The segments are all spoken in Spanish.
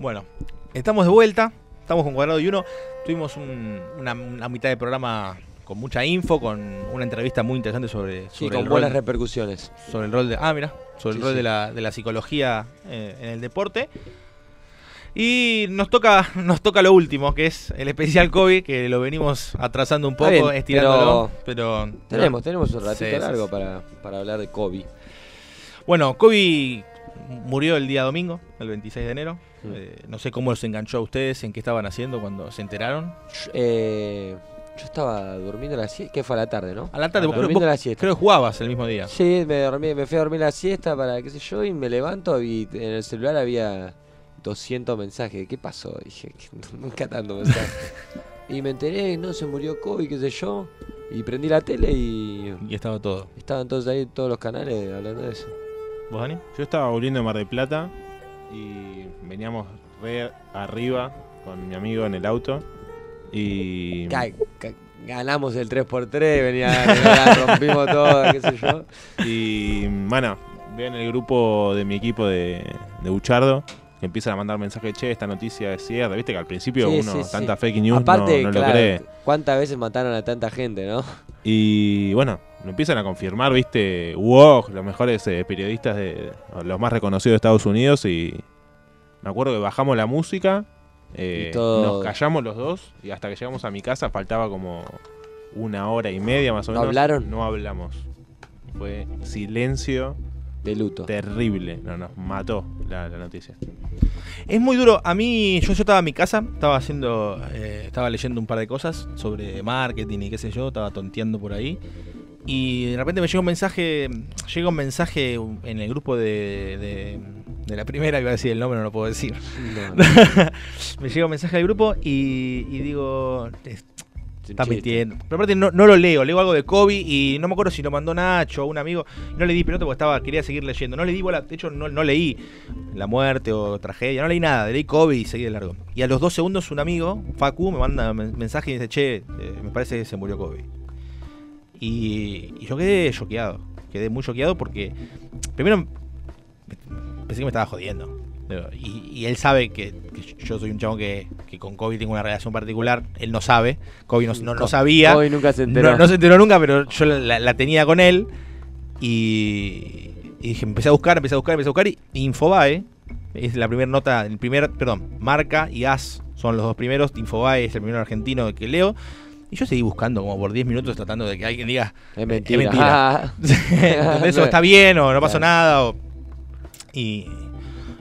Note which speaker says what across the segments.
Speaker 1: Bueno, estamos de vuelta. Estamos con Cuadrado y Uno. Tuvimos un- una, una mitad de programa con mucha info, con una entrevista muy interesante sobre,
Speaker 2: Sí,
Speaker 1: sobre
Speaker 2: con
Speaker 1: el
Speaker 2: buenas
Speaker 1: rol,
Speaker 2: repercusiones.
Speaker 1: sobre el rol de. Ah, mira, sobre el
Speaker 2: Sí,
Speaker 1: rol
Speaker 2: sí.
Speaker 1: de la, de la psicología eh, en el deporte. Y nos toca, nos toca lo último, que es el especial COVID, que lo venimos atrasando un poco,
Speaker 2: bien,
Speaker 1: estirándolo. Pero,
Speaker 2: Tenemos, tenemos un ratito
Speaker 1: Sí, sí,
Speaker 2: largo
Speaker 1: sí.
Speaker 2: Para, para hablar de Kobe.
Speaker 1: Bueno, Kobe murió el día domingo, el 26 de enero.
Speaker 2: Mm.
Speaker 1: Eh, no sé cómo los enganchó a ustedes, en qué estaban haciendo cuando se enteraron.
Speaker 2: Yo, eh, yo estaba durmiendo la siesta, que fue a la tarde, ¿no?
Speaker 1: A la tarde, vos creo,
Speaker 2: durmiendo
Speaker 1: vos
Speaker 2: la siesta.
Speaker 1: creo que jugabas el mismo día.
Speaker 2: Sí, me, dormí, me fui a dormir la siesta para qué sé yo y me levanto y en el celular había 200 mensajes. ¿Qué pasó? Dije, nunca tanto mensajes. y me enteré, no, se murió Kobe, qué sé yo. Y prendí la tele y
Speaker 1: Y estaba todo.
Speaker 2: estaban todos ahí, todos los canales hablando de eso.
Speaker 1: ¿Vos, Dani?
Speaker 3: Yo estaba volviendo de Mar del Plata y veníamos re arriba con mi amigo en el auto y
Speaker 2: Ca- ca- ganamos el 3x3, venía, venía, rompimos todo, qué sé yo.
Speaker 3: y bueno, veo en el grupo de mi equipo de, de Buchardo que empiezan a mandar mensajes, che, esta noticia es cierta, viste que al principio
Speaker 2: Sí,
Speaker 3: uno
Speaker 2: sí, sí.
Speaker 3: tanta fake news
Speaker 2: Aparte,
Speaker 3: no, lo
Speaker 2: claro,
Speaker 3: cree.
Speaker 2: ¿cuántas veces mataron a tanta gente, no?
Speaker 3: Y bueno, lo empiezan a confirmar, viste, wow, los mejores eh, periodistas, de los más reconocidos de Estados Unidos y me acuerdo que bajamos la música, eh, nos callamos los dos y hasta que llegamos a mi casa faltaba como una hora y media más o
Speaker 2: ¿No
Speaker 3: menos.
Speaker 2: hablaron?
Speaker 3: No hablamos. Fue silencio
Speaker 2: De luto.
Speaker 3: terrible, no, nos mató la, la noticia.
Speaker 1: Es muy duro. A mí, yo, yo estaba en mi casa, estaba haciendo, eh, estaba leyendo un par de cosas sobre marketing y qué sé yo, estaba tonteando por ahí. Y de repente me llega un mensaje, llega un mensaje en el grupo de, de, de la primera, iba a decir el nombre, no lo puedo decir.
Speaker 2: No, no,
Speaker 1: me llega un mensaje del grupo y, y digo, Está mintiendo. Pero aparte no, no lo leo, leo algo de Kobe y no me acuerdo si lo mandó Nacho o un amigo. No le di pelota porque estaba, quería seguir leyendo. No le di bola, de hecho no, no leí la muerte o tragedia, no leí nada, leí Kobe y seguí de largo. Y a los dos segundos un amigo, Facu, me manda un mensaje y dice, che, eh, me parece que se murió Kobe. Y, y yo quedé choqueado, quedé muy choqueado porque primero pensé que me estaba jodiendo. Y, y él sabe que, que yo soy un chavo que, que con Kobe tengo una relación particular. Él no sabe. Kobe no, no, no sabía.
Speaker 2: Hoy nunca se enteró.
Speaker 1: No, no se enteró nunca, pero yo la, la tenía con él. Y, y dije, empecé a buscar, empecé a buscar, empecé a buscar. Y Infobae es la primera nota, el primer, perdón, Marca y As son los dos primeros. Infobae es el primero argentino que leo. Y yo seguí buscando como por 10 minutos tratando de que alguien diga,
Speaker 2: Es mentira.
Speaker 1: mentira.
Speaker 2: Ah.
Speaker 1: ¿entendés? O está bien o no pasó
Speaker 2: Claro.
Speaker 1: nada. o- y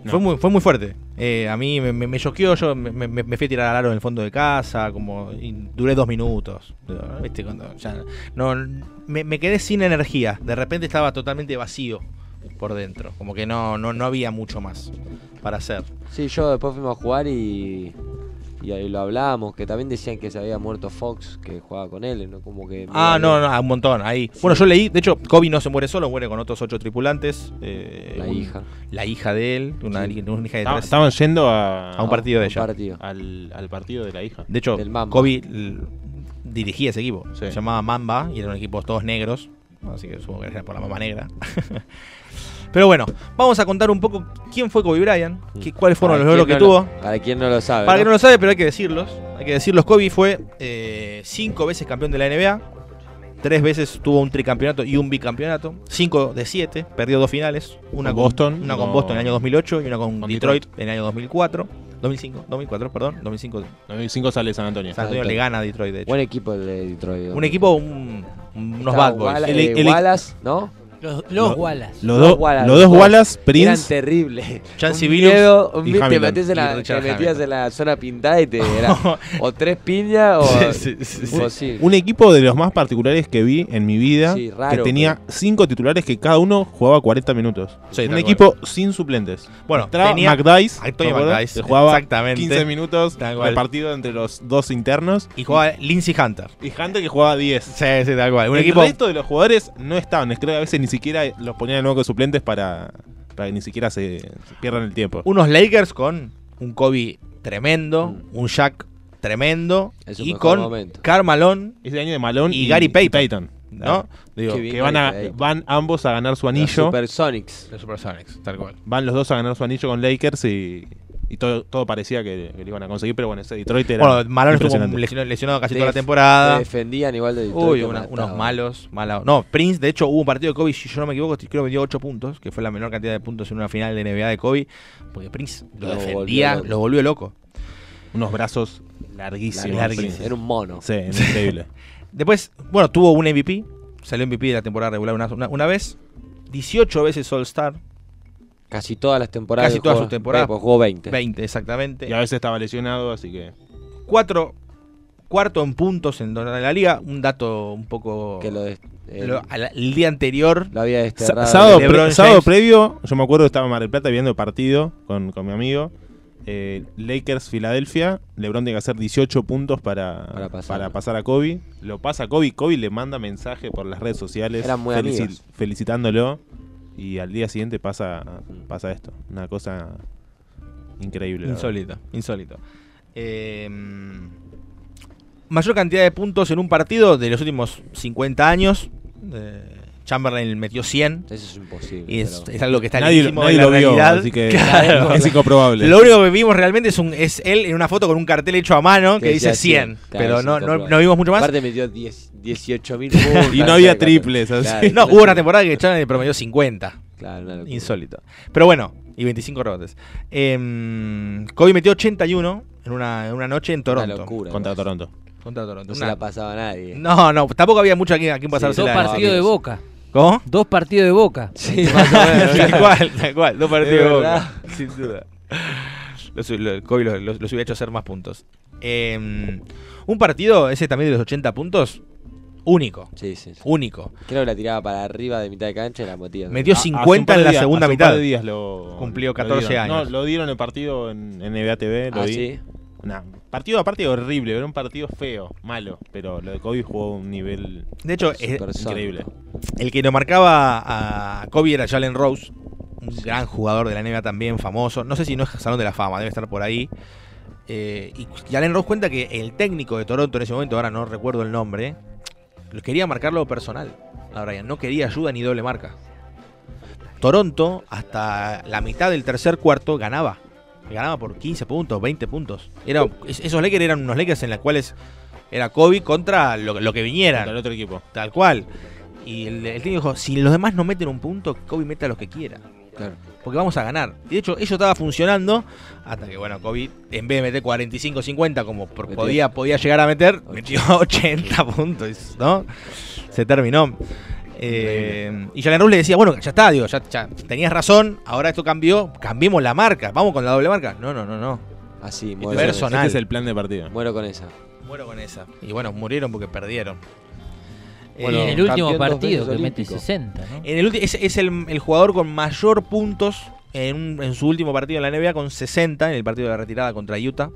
Speaker 3: No.
Speaker 1: fue, muy, fue muy fuerte. Eh, a mí me, choqueó, yo me, me- me fui a tirar al aro en el fondo de casa, como y duré dos minutos. ¿Viste? Cuando ya no, me, me quedé sin energía. De repente estaba totalmente vacío por dentro. Como que no, no, no había mucho más para hacer.
Speaker 2: Sí, yo después fuimos a jugar y, y ahí lo hablábamos, que también decían que se había muerto Fox, que jugaba con él, ¿no? Como que...
Speaker 1: Ah, no, no, un montón. Ahí. Bueno, yo leí, de hecho, Kobe no se muere solo, muere con otros ocho tripulantes. eh,
Speaker 2: La
Speaker 1: un-
Speaker 2: hija.
Speaker 1: La hija de él, una,
Speaker 2: Sí.
Speaker 1: una hija de
Speaker 3: Estaban,
Speaker 1: tres.
Speaker 3: estaban yendo a,
Speaker 1: A un partido de
Speaker 2: Un
Speaker 1: ella.
Speaker 2: partido.
Speaker 3: al, al partido de la hija.
Speaker 1: De hecho. Kobe l- dirigía ese equipo.
Speaker 3: Sí.
Speaker 1: Se llamaba Mamba y eran equipos todos negros. Así que supongo que era por la mamba negra. Pero bueno, vamos a contar un poco quién fue Kobe Bryant, qué- cuáles fueron
Speaker 2: Para
Speaker 1: los logros que
Speaker 2: quien no
Speaker 1: tuvo.
Speaker 2: lo- para quien no lo sabe.
Speaker 1: Para
Speaker 2: ¿no?
Speaker 1: que no lo sabe, pero hay que decirlos. Hay que decirlos. Kobe fue eh, cinco veces campeón de la NBA. Tres veces tuvo un tricampeonato y un bicampeonato. Cinco de siete. Perdió dos finales. Una
Speaker 3: Con
Speaker 1: con
Speaker 3: Boston,
Speaker 1: Una con
Speaker 3: no.
Speaker 1: Boston en el año 2008 y una con,
Speaker 3: Con
Speaker 1: Detroit,
Speaker 3: Detroit.
Speaker 1: en el año 2004. 2005, 2004, perdón. 2005.
Speaker 3: 95 sale San Antonio.
Speaker 1: San Antonio le gana a Detroit, de hecho.
Speaker 2: Buen equipo el de Detroit.
Speaker 1: Un equipo, un- unos
Speaker 2: Estaba
Speaker 1: bad boys.
Speaker 2: Walla-
Speaker 3: El-
Speaker 2: eh,
Speaker 3: el-
Speaker 2: Wallace, ¿no?
Speaker 4: Los, los Wallace.
Speaker 3: Los,
Speaker 2: Dos
Speaker 3: dos
Speaker 2: Wallace,
Speaker 3: los dos. Wallace,
Speaker 2: Eran
Speaker 3: Prince.
Speaker 2: terribles.
Speaker 1: Chansey
Speaker 2: un
Speaker 1: Billups
Speaker 2: miedo, un
Speaker 3: y
Speaker 2: miedo, te metías en
Speaker 1: Y
Speaker 2: la,
Speaker 1: Richard
Speaker 2: te metías
Speaker 1: Hamilton.
Speaker 2: en la zona pintada y te era o tres piñas o
Speaker 1: Sí, sí, sí, sí.
Speaker 2: imposible.
Speaker 3: Un equipo de los más particulares que vi en mi vida.
Speaker 2: Sí, raro,
Speaker 3: que tenía cinco titulares que cada uno jugaba 40 minutos.
Speaker 1: Sí,
Speaker 3: un equipo sin suplentes.
Speaker 1: Bueno,
Speaker 3: Entraba
Speaker 1: tenía
Speaker 3: McDice.
Speaker 1: McDice,
Speaker 3: que jugaba
Speaker 1: exactamente.
Speaker 3: 15 minutos
Speaker 1: Tal cual.
Speaker 3: repartido entre los dos internos.
Speaker 1: y jugaba Lindsey Hunter.
Speaker 3: Y Hunter que jugaba 10.
Speaker 1: Sí, sí, tal cual. Un
Speaker 3: el
Speaker 1: equipo.
Speaker 3: resto de los jugadores no estaban. Creo que a veces ni siquiera los ponían de nuevo con suplentes para, para que ni siquiera se, se pierdan el tiempo.
Speaker 1: Unos Lakers con un Kobe tremendo, un Shaq tremendo.
Speaker 2: En
Speaker 1: Y con
Speaker 2: momento.
Speaker 1: Karl Malone,
Speaker 3: Ese año de Malone
Speaker 1: Y Gary Payton. ¿no?
Speaker 3: Claro.
Speaker 1: Digo.
Speaker 3: Que van, a- van ambos a ganar su
Speaker 2: Los
Speaker 3: anillo.
Speaker 2: Supersonics.
Speaker 1: los Supersonics, tal cual.
Speaker 3: Van los dos a ganar su anillo con Lakers y Y todo, todo parecía que, que lo iban a conseguir, pero bueno, ese Detroit era
Speaker 1: Bueno, Malone estuvo lesionado, lesionado casi toda la
Speaker 2: te
Speaker 1: temporada.
Speaker 2: defendían igual de Detroit,
Speaker 1: Uy, una- unos malos, malos. No, Prince, de hecho, hubo un partido de Kobe, si yo no me equivoco, creo que metió 8 puntos, que fue la menor cantidad de puntos en una final de NBA de Kobe, porque Prince lo
Speaker 2: Lo
Speaker 1: defendía,
Speaker 2: volvió
Speaker 1: lo volvió loco.
Speaker 3: Unos brazos larguísimos.
Speaker 1: Larguísimos.
Speaker 2: Era un mono.
Speaker 3: Sí, increíble.
Speaker 1: Después, bueno, tuvo un MVP, salió MVP de la temporada regular una, una- una vez, 18 veces All-Star,
Speaker 2: Casi todas las temporadas.
Speaker 1: Casi todas
Speaker 2: jugó-
Speaker 1: sus temporadas.
Speaker 2: eh, pues jugó 20.
Speaker 1: 20 exactamente.
Speaker 3: y a veces estaba lesionado, así que.
Speaker 1: Cuatro, cuarto en puntos en la liga, un dato un poco...
Speaker 2: Que lo, des-
Speaker 1: lo- al- el día anterior,
Speaker 2: lo había desterrado.
Speaker 3: sábado, pre- sábado previo, yo me acuerdo que estaba en Mar del Plata viendo el partido con, con mi amigo. eh, Lakers Filadelfia, LeBron tiene que hacer 18 puntos para,
Speaker 2: Para
Speaker 3: pasar a Kobe. Lo pasa a Kobe, Kobe le manda mensaje por las redes sociales
Speaker 2: Eran muy
Speaker 3: felici-
Speaker 2: amigos.
Speaker 3: felicitándolo. Y al día siguiente pasa, pasa esto. Una cosa increíble.
Speaker 1: insólito, insólito. Eh, mayor cantidad de puntos en un partido de los últimos 50 años. eh, Chamberlain metió 100.
Speaker 2: Eso es imposible.
Speaker 1: Y es,
Speaker 2: pero-
Speaker 1: es algo que está
Speaker 3: Nadie,
Speaker 1: lejísimo
Speaker 3: nadie
Speaker 1: de la
Speaker 3: lo vio,
Speaker 1: realidad.
Speaker 3: así que
Speaker 1: Claro.
Speaker 3: es incomprobable.
Speaker 1: Lo único que vimos realmente es, un, es él en una foto con un cartel hecho a mano que,
Speaker 2: Que
Speaker 1: dice
Speaker 2: decía
Speaker 1: 100.
Speaker 2: 100, claro,
Speaker 1: pero no, no, no vimos mucho más.
Speaker 2: Aparte metió 10 18 mil puntos.
Speaker 3: Y no había triples, así.
Speaker 1: No, hubo una temporada que Chamberlain promedió 50.
Speaker 2: Claro, una.
Speaker 1: Insólito. Pero bueno, y 25 rebotes. Em, Kobe metió 81 en una, en una noche en
Speaker 2: Una
Speaker 1: Toronto.
Speaker 2: locura.
Speaker 3: Contra. Toronto.
Speaker 1: Contra Toronto.
Speaker 2: No se
Speaker 1: Una-
Speaker 2: la pasaba a nadie.
Speaker 1: no, no, tampoco había mucho aquí a quien pasarse
Speaker 2: Sí,
Speaker 4: Dos
Speaker 2: la-
Speaker 4: partidos de boca.
Speaker 1: ¿Cómo?
Speaker 4: Dos partidos de boca.
Speaker 2: Sí, más o menos.
Speaker 1: tal cual, tal cual. Dos partidos de. Boca, sin duda. Los, lo- Kobe los, los- los hubiera hecho hacer más puntos. Em, un partido, ese también de los 80 puntos, único.
Speaker 2: Sí, sí, sí.
Speaker 1: Único.
Speaker 2: Creo que la tiraba para arriba de mitad de cancha y la metía.
Speaker 1: Metió
Speaker 3: Ah, hace un
Speaker 1: 50
Speaker 3: par
Speaker 1: en la
Speaker 3: días-
Speaker 1: segunda mitad.
Speaker 3: de días lo,
Speaker 1: Cumplió
Speaker 3: lo
Speaker 1: 14
Speaker 3: dieron.
Speaker 1: años.
Speaker 3: No, lo dieron el partido en, en NBA TV, lo
Speaker 2: Ah,
Speaker 3: vi.
Speaker 2: Sí.
Speaker 3: Nah, partido aparte horrible, era un partido feo, malo, pero lo de Kobe jugó a un nivel
Speaker 1: De hecho,
Speaker 2: Supersónico.
Speaker 3: increíble.
Speaker 1: el que lo marcaba a Kobe era Jalen Rose, un gran jugador de la NBA también, famoso. No sé si no es Salón de la Fama, debe estar por ahí. Eh, y Jalen Rose cuenta que el técnico de Toronto en ese momento, ahora no recuerdo el nombre, quería marcarlo personal a Brian. No quería ayuda ni doble marca. Toronto, hasta la mitad del tercer cuarto, ganaba. Ganaba por 15 puntos, 20 puntos. Era, es- esos Lakers eran unos Lakers en los cuales era Kobe contra lo, lo que viniera.
Speaker 3: Contra el otro equipo.
Speaker 1: Tal cual. Y el, el técnico dijo, si los demás no meten un punto, Kobe meta los que quiera.
Speaker 2: Claro.
Speaker 1: Porque vamos a ganar. Y de hecho, eso estaba funcionando hasta que, bueno, Kobe, en vez de meter 45-50 como por-
Speaker 2: Metió.
Speaker 1: podía, podía llegar a meter, metió 80 puntos, ¿no? Se terminó. Eh, y Jalen Rose le decía, bueno, ya está, digo, ya, ya tenías razón, ahora esto cambió, cambiemos la marca, vamos con la doble marca. No, no, no, no.
Speaker 2: Así, con
Speaker 1: Personal.
Speaker 3: Este es el plan de partido.
Speaker 2: muero con esa.
Speaker 1: Muero con esa. Y bueno, murieron porque perdieron.
Speaker 2: Bueno,
Speaker 4: y en el último partido que mete
Speaker 2: olímpico.
Speaker 4: 60, ¿no?
Speaker 1: En el ulti- es, es el, el jugador con mayor puntos en, un- en su último partido en la NBA con 60 en el partido de retirada contra Utah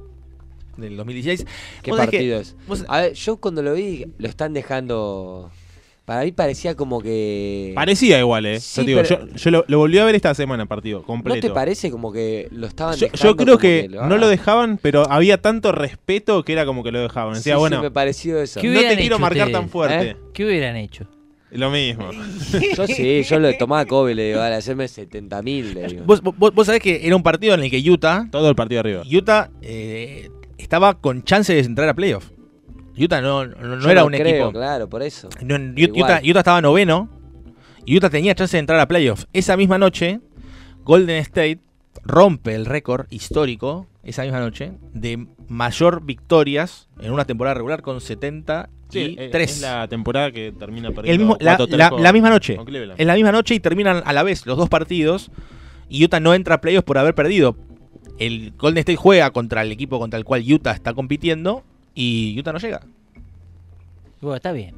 Speaker 1: del 2016.
Speaker 2: ¿Qué
Speaker 1: que-
Speaker 2: partido es?
Speaker 1: vos-
Speaker 2: A ver, yo cuando lo vi, lo están dejando. Para mí parecía como que.
Speaker 3: Parecía igual, eh.
Speaker 2: Sí,
Speaker 3: yo te digo,
Speaker 2: pero-
Speaker 3: yo, yo lo, lo volví a ver esta semana el partido,
Speaker 2: ¿No
Speaker 3: completo.
Speaker 2: te parece como que lo estaban
Speaker 3: yo,
Speaker 2: dejando?
Speaker 3: yo creo
Speaker 2: como
Speaker 3: que,
Speaker 2: lo
Speaker 3: no lo dejaban, pero había tanto respeto que era como que lo dejaban.
Speaker 2: Sí,
Speaker 3: Decía,
Speaker 2: sí,
Speaker 3: bueno,
Speaker 2: me pareció eso.
Speaker 4: ¿Qué
Speaker 3: no
Speaker 4: hubieran
Speaker 3: te quiero
Speaker 4: hecho
Speaker 3: marcar
Speaker 4: ustedes?
Speaker 3: tan fuerte.
Speaker 2: ¿Eh?
Speaker 4: ¿Qué hubieran hecho?
Speaker 3: Lo mismo.
Speaker 2: Yo sí, yo lo tomaba a Kobe, le digo, dale, hacerme 70 mil, le digo.
Speaker 1: Vos, vos- vos sabés que era un partido en el que Utah,
Speaker 3: Todo el partido arriba.
Speaker 1: Utah eh, estaba con chance de entrar a playoff. Utah no, no, era
Speaker 2: no
Speaker 1: un
Speaker 2: creo,
Speaker 1: equipo.
Speaker 2: claro, por eso.
Speaker 1: No. Utah, Utah estaba noveno y Utah tenía chance de entrar a playoff. Esa misma noche, Golden State rompe el récord histórico, esa misma noche, de mayor victorias en una temporada regular con 73.
Speaker 3: Sí, eh, es la temporada que termina perdiendo
Speaker 1: El mismo- la,
Speaker 3: 4-3
Speaker 1: la-
Speaker 3: con-
Speaker 1: la misma noche. En la misma noche y terminan a la vez los dos partidos. Y Utah no entra a playoffs por haber perdido. El Golden State juega contra el equipo contra el cual Utah está compitiendo. Y Utah no llega.
Speaker 4: Bueno, está bien.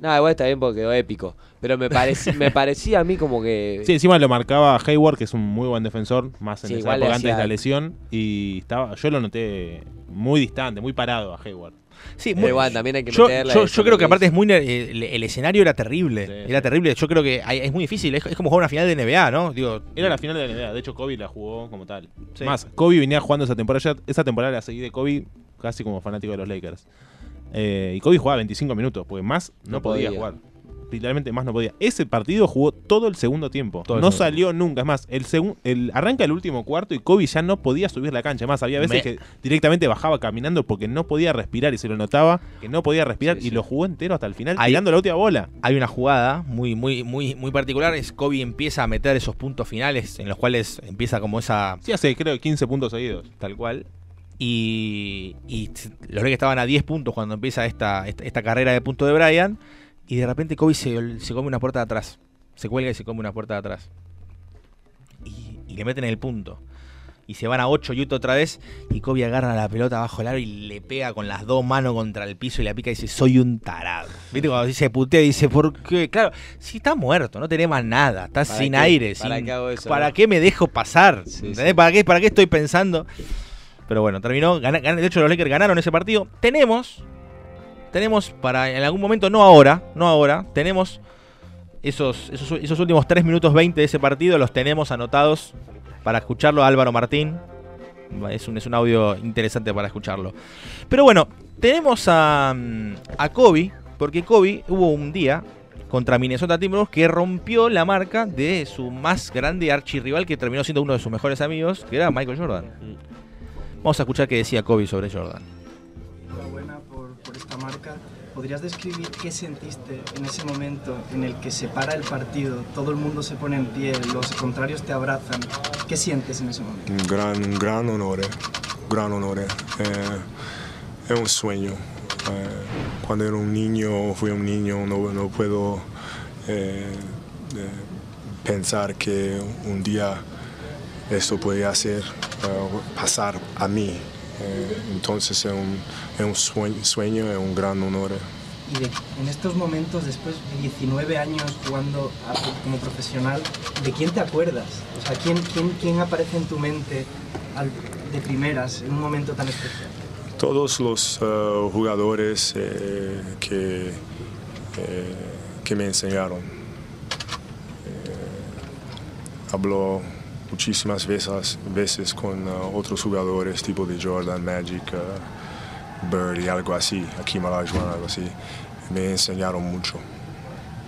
Speaker 2: No, igual está bien porque quedó épico. Pero me, pareci- me parecía a mí como que.
Speaker 3: Sí, encima lo marcaba Hayward, que es un muy buen defensor, más en
Speaker 2: Sí,
Speaker 3: esa
Speaker 2: igual le
Speaker 3: época antes de
Speaker 2: hacía-
Speaker 3: la lesión. Y estaba, yo lo noté muy distante, muy parado a Hayward.
Speaker 1: Sí,
Speaker 2: Pero igual, también hay que
Speaker 1: yo,
Speaker 2: meterla
Speaker 1: yo-
Speaker 2: eso,
Speaker 1: yo creo que aparte es muy eh, el, el escenario era terrible.
Speaker 3: Sí,
Speaker 1: era
Speaker 3: sí.
Speaker 1: terrible. Yo creo que hay- es muy difícil. Es, es como jugar una final de NBA, ¿no? Digo,
Speaker 3: Era la final de la NBA, de hecho Kobe la jugó como tal.
Speaker 1: Sí.
Speaker 3: Más, Kobe venía jugando esa temporada, ya- esa temporada la seguí de Kobe casi como fanático de los Lakers. Eh, y Kobe jugaba 25 minutos, porque más no,
Speaker 2: No
Speaker 3: podía,
Speaker 2: podía.
Speaker 3: jugar. literalmente más no podía. Ese partido jugó todo el segundo tiempo.
Speaker 1: Todo
Speaker 3: no
Speaker 1: segundo
Speaker 3: salió nunca. Es más, el, el arranca el último cuarto y Kobe ya no podía subir la cancha. Más, había veces
Speaker 1: Me-
Speaker 3: que directamente bajaba caminando porque no podía respirar y se lo notaba que no podía respirar
Speaker 2: Sí,
Speaker 3: y
Speaker 2: sí.
Speaker 3: lo jugó entero hasta el final
Speaker 1: Ahí-
Speaker 3: tirando la última bola.
Speaker 1: hay una jugada muy, muy, muy, muy particular. Es Kobe empieza a meter esos puntos finales en los cuales empieza como esa
Speaker 3: Sí, hace creo 15 puntos seguidos.
Speaker 1: tal cual. Y, y los que estaban a 10 puntos cuando empieza esta, esta, esta carrera de punto de Brian. Y de repente Kobe se, se come una puerta de atrás. Se cuelga y se come una puerta de atrás. Y, y le meten el punto. Y se van a 8 Utah otra vez. Y Kobe agarra la pelota bajo el aro y le pega con las dos manos contra el piso y la pica y dice: Soy un tarado. ¿Viste? Cuando dice putea, dice: ¿Por qué? Claro, si está muerto, no tenés más nada.
Speaker 2: ¿Para
Speaker 1: sin
Speaker 2: qué?
Speaker 1: aire.
Speaker 2: ¿Para
Speaker 1: sin-
Speaker 2: qué hago eso,
Speaker 1: ¿Para qué me dejo pasar?
Speaker 2: Sí.
Speaker 1: ¿Para, qué, ¿Para qué estoy pensando? Pero bueno, terminó. de hecho, los Lakers ganaron ese partido. Tenemos. Tenemos para en algún momento, no ahora, no ahora, tenemos esos, esos, esos últimos 3 minutos 20 de ese partido, los tenemos anotados para escucharlo a Álvaro Martín. Es un, es un audio interesante para escucharlo. Pero bueno, tenemos a, mm, a Kobe, porque Kobe hubo un día contra Minnesota Timberwolves que rompió la marca de su más grande archirrival que terminó siendo uno de sus mejores amigos, que era Michael Jordan. Vamos a escuchar qué decía Kobe sobre Jordan.
Speaker 5: Enhorabuena por, por esta marca. ¿Podrías describir qué sentiste en ese momento en el que se para el partido, todo el mundo se pone en pie, los contrarios te abrazan? ¿Qué sientes en ese momento?
Speaker 6: un gran, un gran honor, un gran honor. Eh, es un sueño. Eh, cuando era un niño, fui un niño, no, no puedo eh, eh, pensar que un día esto podía hacer, eh, pasar a mí. Eh, entonces es un, es un sueño, sueño, es un gran honor.
Speaker 5: Y de- en estos momentos, después de 19 años jugando a- como profesional, ¿de quién te acuerdas? O sea, ¿quién, quién, quién aparece en tu mente al- de primeras en un momento tan especial?
Speaker 6: todos los eh, jugadores eh, que, eh, que me enseñaron. Eh, hablo muchísimas veces, veces con eh, otros jugadores tipo de Jordan, Magic, eh, Bird y algo así, Hakeem Olajuwon, algo así. Me enseñaron mucho.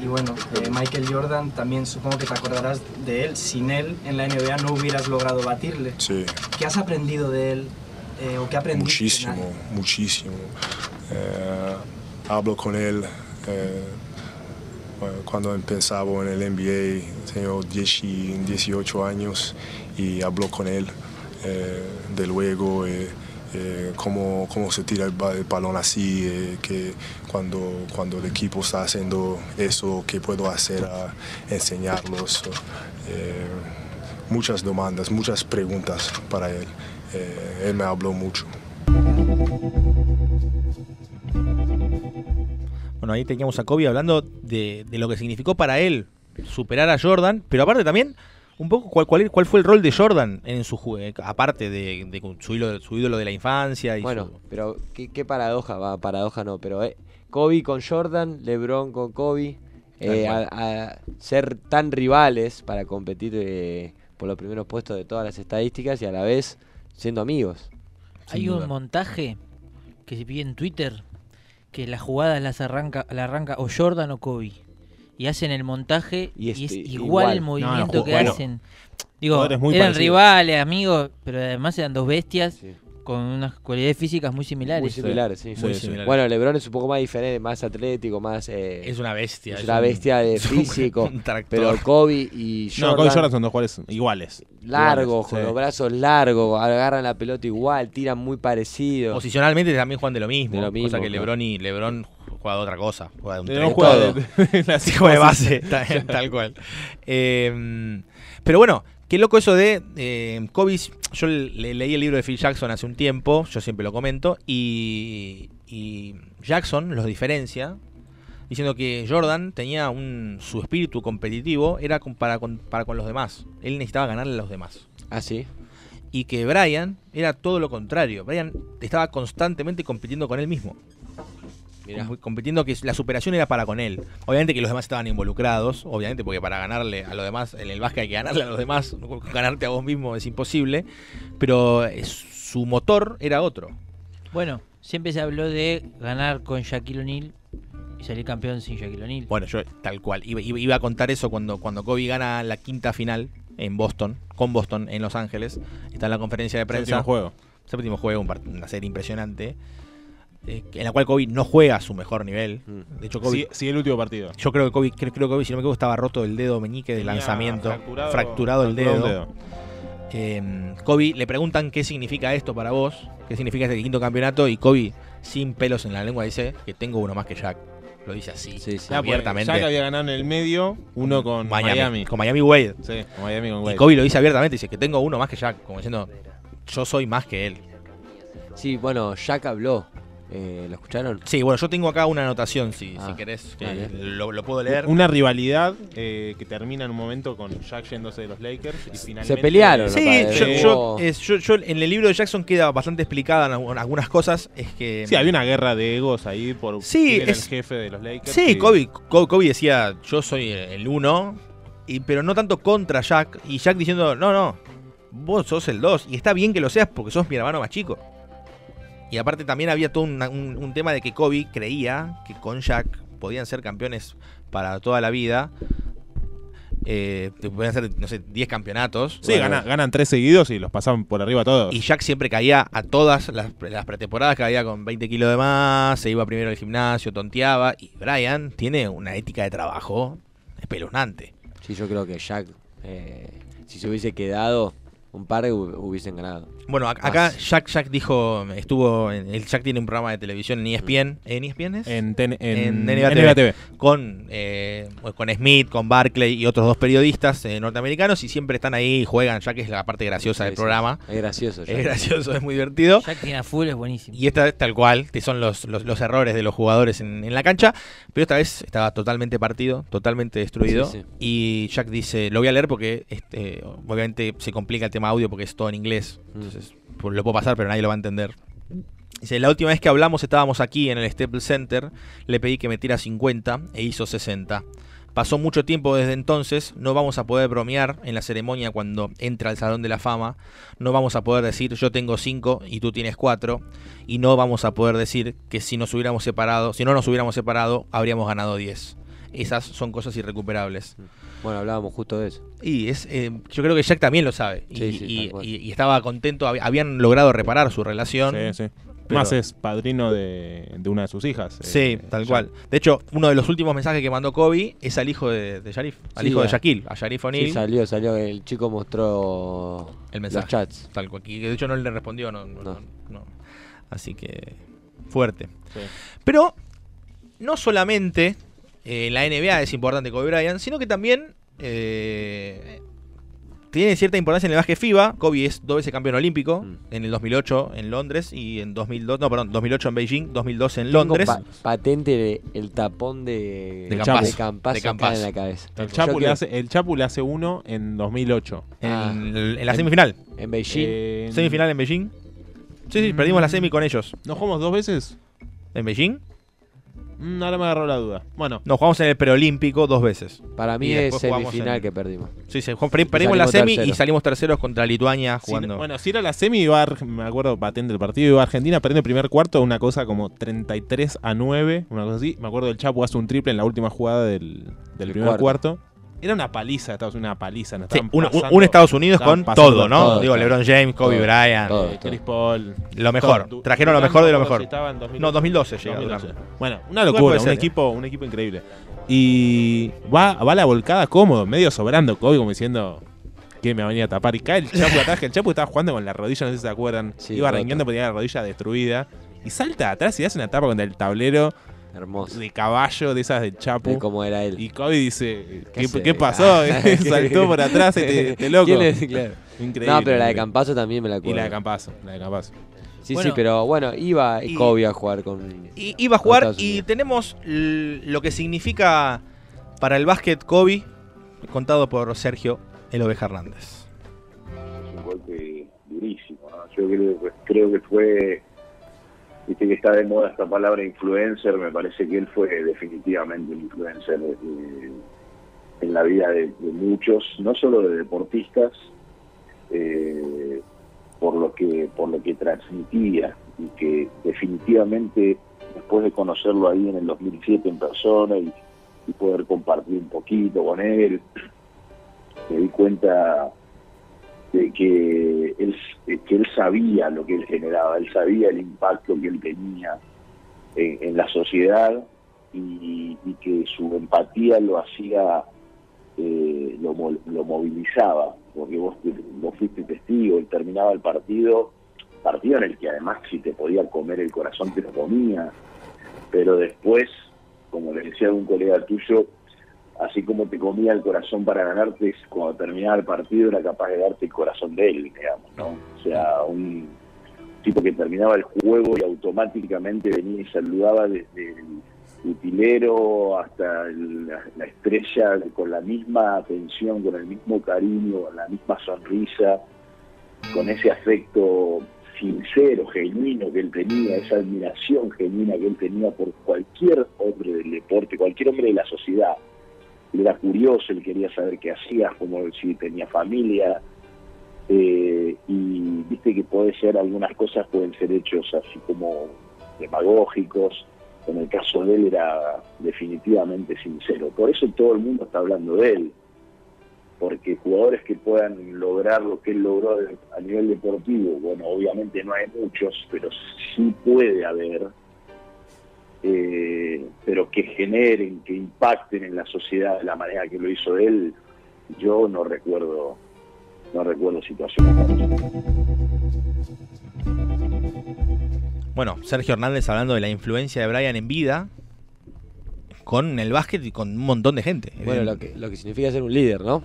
Speaker 5: Y bueno, eh, Michael Jordan también supongo que te acordarás de él. Sin él en la NBA no hubieras logrado batirle.
Speaker 6: Sí.
Speaker 5: ¿Qué has aprendido de él? Eh, ¿O qué aprendiste?
Speaker 6: Muchísimo, muchísimo. Eh, hablo con él cuando empezaba en el NBA, tengo 10 y 18 años y hablo con él eh, de luego eh, eh, cómo, cómo se tira el, ba- el balón así, eh, que cuando, cuando el equipo está haciendo eso, qué puedo hacer a enseñarlos. Eh, muchas demandas, muchas preguntas para él. Eh, él me habló mucho.
Speaker 1: Bueno, ahí teníamos a Kobe hablando de, de lo que significó para él superar a Jordan, pero aparte también un poco cuál, cuál, cuál fue el rol de Jordan en su juego, aparte de, de su, ídolo, su ídolo de la infancia. Y
Speaker 2: Bueno,
Speaker 1: su-
Speaker 2: pero qué, qué paradoja, va, paradoja no, pero eh, Kobe con Jordan, LeBron con Kobe, eh, a, a ser tan rivales para competir eh, por los primeros puestos de todas las estadísticas y a la vez siendo amigos.
Speaker 4: Hay un montaje que se pide en Twitter que las jugadas las arranca, la arranca o Jordan o Kobe. Y hacen el montaje
Speaker 2: Y
Speaker 4: y,
Speaker 2: es-
Speaker 4: igual,
Speaker 2: igual.
Speaker 4: el movimiento que
Speaker 1: bueno.
Speaker 4: hacen. Digo, eran rivales, amigos, pero además eran dos bestias
Speaker 2: Sí.
Speaker 4: Con unas cualidades físicas muy similares.
Speaker 2: Muy similares, sí.
Speaker 1: Muy
Speaker 2: Sí,
Speaker 1: similares.
Speaker 2: Bueno, LeBron es un poco más diferente, más atlético, más... eh,
Speaker 1: es una bestia.
Speaker 2: es una
Speaker 1: un-
Speaker 2: bestia de físico,
Speaker 1: un
Speaker 2: pero Kobe y
Speaker 3: No,
Speaker 2: Jordan,
Speaker 3: Kobe y Jordan son dos jugadores iguales.
Speaker 2: largos,
Speaker 3: Iguales,
Speaker 2: con
Speaker 3: sí.
Speaker 2: los brazos largos, agarran la pelota igual, tiran muy parecido.
Speaker 1: Posicionalmente también juegan de lo mismo.
Speaker 2: De lo
Speaker 1: cosa
Speaker 2: mismo,
Speaker 1: que
Speaker 2: claro.
Speaker 1: LeBron y LeBron juega de otra cosa. Juega de un todo.
Speaker 3: de- de
Speaker 1: juega base, tal, tal cual. Eh, pero bueno, qué loco eso de eh, Kobe. Yo le, leí el libro de Phil Jackson hace un tiempo, yo siempre lo comento, y, y Jackson los diferencia diciendo que Jordan tenía un su espíritu competitivo era con- para con, para con los demás. Él necesitaba ganarle a los demás.
Speaker 2: Ah, sí.
Speaker 1: Y que Brian era todo lo contrario. Brian estaba constantemente compitiendo con él mismo.
Speaker 2: Mirá.
Speaker 1: Com- compitiendo que la superación era para con él. Obviamente que los demás estaban involucrados, obviamente porque para ganarle a los demás, en el básquet hay que ganarle a los demás, ganarte a vos mismo es imposible, pero eh, su motor era otro.
Speaker 4: Bueno, siempre se habló de ganar con Shaquille O'Neal Y salir campeón sin Shaquille O'Neal.
Speaker 1: Bueno, yo tal cual. Iba, a contar eso cuando, cuando Kobe gana la quinta final en Boston, con Boston, en Los Ángeles. Está en la conferencia de prensa.
Speaker 3: Último juego.
Speaker 1: Séptimo juego, una serie impresionante. Eh, en la cual Kobe no juega a su mejor nivel.
Speaker 2: Mm.
Speaker 1: De hecho, Kobe.
Speaker 3: Sí, sí, el último partido.
Speaker 1: Yo creo que Kobe, creo, creo que Kobe, si no me equivoco, estaba roto el dedo meñique de
Speaker 3: Tenía
Speaker 1: lanzamiento.
Speaker 3: Fracturado,
Speaker 1: fracturado el
Speaker 3: fracturado
Speaker 1: dedo. Eh, Kobe le preguntan qué significa esto para vos, qué significa este quinto campeonato, y Kobe, sin pelos en la lengua, dice que tengo uno más que Jack. Lo dice así,
Speaker 2: Sí, sí.
Speaker 3: Ah, porque
Speaker 1: abiertamente.
Speaker 3: Jack había ganado en el medio, uno con
Speaker 1: Miami,
Speaker 3: Miami.
Speaker 1: Con Miami Wade.
Speaker 3: Sí, con Miami con
Speaker 1: Y
Speaker 3: Wade.
Speaker 1: Kobe lo dice abiertamente, dice que tengo uno más que Jack, como diciendo, yo soy más que él.
Speaker 2: Sí, bueno, Jack habló. Eh, ¿Lo escucharon?
Speaker 1: Sí, bueno, yo tengo acá una anotación, si,
Speaker 2: Ah,
Speaker 1: si querés, que
Speaker 2: dale.
Speaker 1: lo, lo puedo leer.
Speaker 3: Una rivalidad eh, que termina en un momento con Jack yéndose de los Lakers y finalmente...
Speaker 2: Se pelearon.
Speaker 1: Sí, yo,
Speaker 2: eh,
Speaker 1: en el libro de Jackson queda bastante explicada en algunas cosas. Es que.
Speaker 3: Sí, había una guerra de egos ahí por
Speaker 1: Sí,
Speaker 3: quién era
Speaker 1: es-
Speaker 3: el jefe de los Lakers.
Speaker 1: Sí,
Speaker 3: y-
Speaker 1: Kobe, Kobe, Kobe decía, yo soy el uno, y, pero no tanto contra Jack. Y Jack diciendo, no, no, vos sos el dos. Y está bien que lo seas porque sos mi hermano más chico. Y aparte también había todo un, un tema de que Kobe creía que con Jack podían ser campeones para toda la vida. Eh, podían ser, no sé, 10 campeonatos.
Speaker 3: Sí,
Speaker 1: Bueno,
Speaker 3: gana- ganan tres seguidos y los pasan por arriba a todos.
Speaker 1: Y Jack siempre caía a todas las, las pretemporadas, caía con 20 kilos de más, se iba primero al gimnasio, tonteaba. Y Brian tiene una ética de trabajo espeluznante.
Speaker 2: Sí, yo creo que Jack, eh, si se hubiese quedado un par, hu- hubiesen ganado.
Speaker 1: Bueno, ac- acá. Jack, Jack dijo, estuvo, en- el Jack tiene un programa de televisión en ESPN, ¿en ESPN es?
Speaker 3: en, ten- en,
Speaker 1: En
Speaker 3: NBA
Speaker 1: NBA
Speaker 3: TV.
Speaker 1: con, eh, con Smith, con Barclay y otros dos periodistas eh, norteamericanos y siempre están ahí y juegan, Jack es la parte graciosa
Speaker 2: Sí,
Speaker 1: del
Speaker 2: sí.
Speaker 1: programa.
Speaker 2: Es gracioso. Jack.
Speaker 1: Es gracioso, es muy divertido.
Speaker 4: Jack tiene a full, es buenísimo.
Speaker 1: Y esta es tal cual, que son los, los, los errores de los jugadores en, en la cancha. Pero esta vez estaba totalmente partido, totalmente destruido.
Speaker 2: Sí, sí.
Speaker 1: Y Jack dice, lo voy a leer porque este, obviamente se complica el tema audio porque es todo en inglés.
Speaker 2: Mm.
Speaker 1: Pues, lo puedo pasar, pero nadie lo va a entender. Dice, la última vez que hablamos estábamos aquí en el Staples Center, le pedí que me tira 50 e hizo 60. Pasó mucho tiempo desde entonces, no vamos a poder bromear en la ceremonia cuando entra al Salón de la Fama, no vamos a poder decir yo tengo 5 y tú tienes 4, y no vamos a poder decir que si nos hubiéramos separado, si no nos hubiéramos separado, habríamos ganado 10. Esas son cosas irrecuperables.
Speaker 2: Bueno, hablábamos justo de eso.
Speaker 1: Y es, eh, yo creo que Jack también lo sabe. Y,
Speaker 2: Sí, sí,
Speaker 1: y-
Speaker 2: tal cual.
Speaker 1: y- y estaba contento, hab- habían logrado reparar su relación.
Speaker 3: Sí, sí.
Speaker 1: Pero-
Speaker 3: Más es padrino de, de una de sus hijas.
Speaker 1: Sí,
Speaker 3: eh,
Speaker 1: tal
Speaker 3: Jack.
Speaker 1: cual. De hecho, uno de los últimos mensajes que mandó Kobe es al hijo de, de Sharif, al
Speaker 2: Sí,
Speaker 1: hijo de
Speaker 2: a-
Speaker 1: Shaquille, a Sharif O'Neal.
Speaker 2: Sí, salió, salió. El chico mostró
Speaker 1: El
Speaker 2: los
Speaker 1: mensaje.
Speaker 2: chats.
Speaker 1: Tal cual. Y de hecho no le respondió, no, no,
Speaker 2: No.
Speaker 1: no, no. Así que fuerte.
Speaker 3: Sí.
Speaker 1: Pero no solamente en la NBA es importante Kobe Bryant, sino que también eh, tiene cierta importancia en el básquet FIBA. Kobe es dos veces campeón olímpico,
Speaker 2: Mm.
Speaker 1: en el 2008 en Londres y en 2002, no, perdón, 2008 en Beijing, 2012 en Londres.
Speaker 2: pa- patente de- el tapón de,
Speaker 1: De
Speaker 2: de en la cabeza.
Speaker 3: El Chapu, le hace, el Chapu le hace uno en 2008.
Speaker 1: En,
Speaker 2: Ah.
Speaker 1: en la
Speaker 3: En-
Speaker 1: semifinal.
Speaker 2: En Beijing.
Speaker 3: Eh,
Speaker 1: ¿Semifinal en Beijing? Sí, sí, perdimos la semi con ellos.
Speaker 3: ¿No jugamos dos veces?
Speaker 1: ¿En Beijing?
Speaker 3: Mm, ahora me agarró la duda. Bueno,
Speaker 1: No, jugamos en el preolímpico dos veces.
Speaker 2: Para mí
Speaker 1: y
Speaker 2: es
Speaker 1: después jugamos
Speaker 2: semifinal
Speaker 1: en-
Speaker 2: que perdimos.
Speaker 1: Sí, sí, jugamos- per- perdimos la semi y
Speaker 2: terceros.
Speaker 1: salimos terceros contra Lituania
Speaker 3: si,
Speaker 1: jugando.
Speaker 3: bueno, si era la semi, iba Ar- me acuerdo patente del partido, iba a Argentina perdiendo el primer cuarto, una cosa como 33 a 9, una cosa así. Me acuerdo del Chapu hace un triple en la última jugada del, del
Speaker 2: El
Speaker 3: primer
Speaker 2: cuarto.
Speaker 3: cuarto. Era una paliza, Estados Unidos, una paliza. nos
Speaker 1: Sí,
Speaker 3: estaban
Speaker 1: un, un-
Speaker 3: pasando-
Speaker 1: un Estados Unidos con todo, ¿no?
Speaker 2: todo,
Speaker 1: Digo. LeBron James, Kobe
Speaker 2: Todo.
Speaker 1: Bryant,
Speaker 2: Todo.
Speaker 3: eh, Chris Paul.
Speaker 1: lo mejor. Trajeron lo mejor de lo mejor.
Speaker 3: en 2012.
Speaker 1: No, 2012 llega
Speaker 3: 2012.
Speaker 1: Durant.
Speaker 3: Bueno, una locura, un equipo, un equipo increíble. Y va, va a la volcada cómodo, medio sobrando Kobe como diciendo que me va a venir a tapar. Y cae el Chapu atrás, que el Chapu estaba jugando con la rodilla, no sé si se acuerdan.
Speaker 2: Sí,
Speaker 3: Iba porque tenía la rodilla destruida. Y salta atrás y hace una tapa contra el tablero
Speaker 2: Hermoso.
Speaker 3: de caballo de esas del Chapu.
Speaker 2: De cómo era él.
Speaker 3: Y Kobe dice, ¿qué, pasó?
Speaker 2: Ah,
Speaker 3: Saltó por atrás este, este loco.
Speaker 2: ¿Quién es? Claro.
Speaker 3: Increíble.
Speaker 2: No, pero la de. Campazo también me la acuerdo.
Speaker 3: Y la de Campazo, la de Campazo.
Speaker 2: Sí,
Speaker 4: Bueno.
Speaker 2: sí, pero bueno, iba
Speaker 1: Y-
Speaker 2: Kobe a jugar con.
Speaker 1: Y iba a jugar y tenemos lo que significa para el básquet Kobe, contado por Sergio El Oveja Hernández.
Speaker 7: un golpe durísimo. ¿no? Yo creo, que- creo que fue, viste que está de moda esta palabra influencer, me parece que él fue definitivamente un influencer eh, en la vida de, muchos, no solo de deportistas, eh, por lo que por lo que transmitía y que definitivamente después de conocerlo ahí en el 2007 en persona y poder compartir un poquito con él, me di cuenta de que él, que él sabía lo que él generaba, él sabía el impacto que él tenía en, la sociedad y, que su empatía lo hacía, eh, lo, lo movilizaba, porque vos, vos fuiste testigo, él terminaba el partido, partido en el que además si te podía comer el corazón te lo comía, pero después, como le decía a un colega tuyo, así como te comía el corazón para ganarte, cuando terminaba el partido era capaz de darte el corazón de él, digamos, ¿no? O sea, un tipo que terminaba el juego y automáticamente venía y saludaba desde el utilero hasta la, la estrella con la misma atención, con el mismo cariño, con la misma sonrisa, con ese afecto sincero, genuino que él tenía, esa admiración genuina que él tenía por cualquier hombre del deporte, cualquier hombre de la sociedad. Era curioso, él quería saber qué hacías, como si tenía familia, eh, y viste que puede ser algunas cosas pueden ser hechos así como demagógicos en el caso de él era definitivamente sincero por eso todo el mundo está hablando de él porque jugadores que puedan lograr lo que él logró a nivel deportivo bueno obviamente no hay muchos pero sí puede haber eh, pero que generen que impacten en la sociedad de la manera que lo hizo él yo no recuerdo no recuerdo situaciones como esa.
Speaker 1: Bueno, Sergio Hernández hablando de la influencia de Brian en vida con el básquet y con un montón de gente.
Speaker 2: Bueno, lo que, lo que significa ser un líder, ¿no?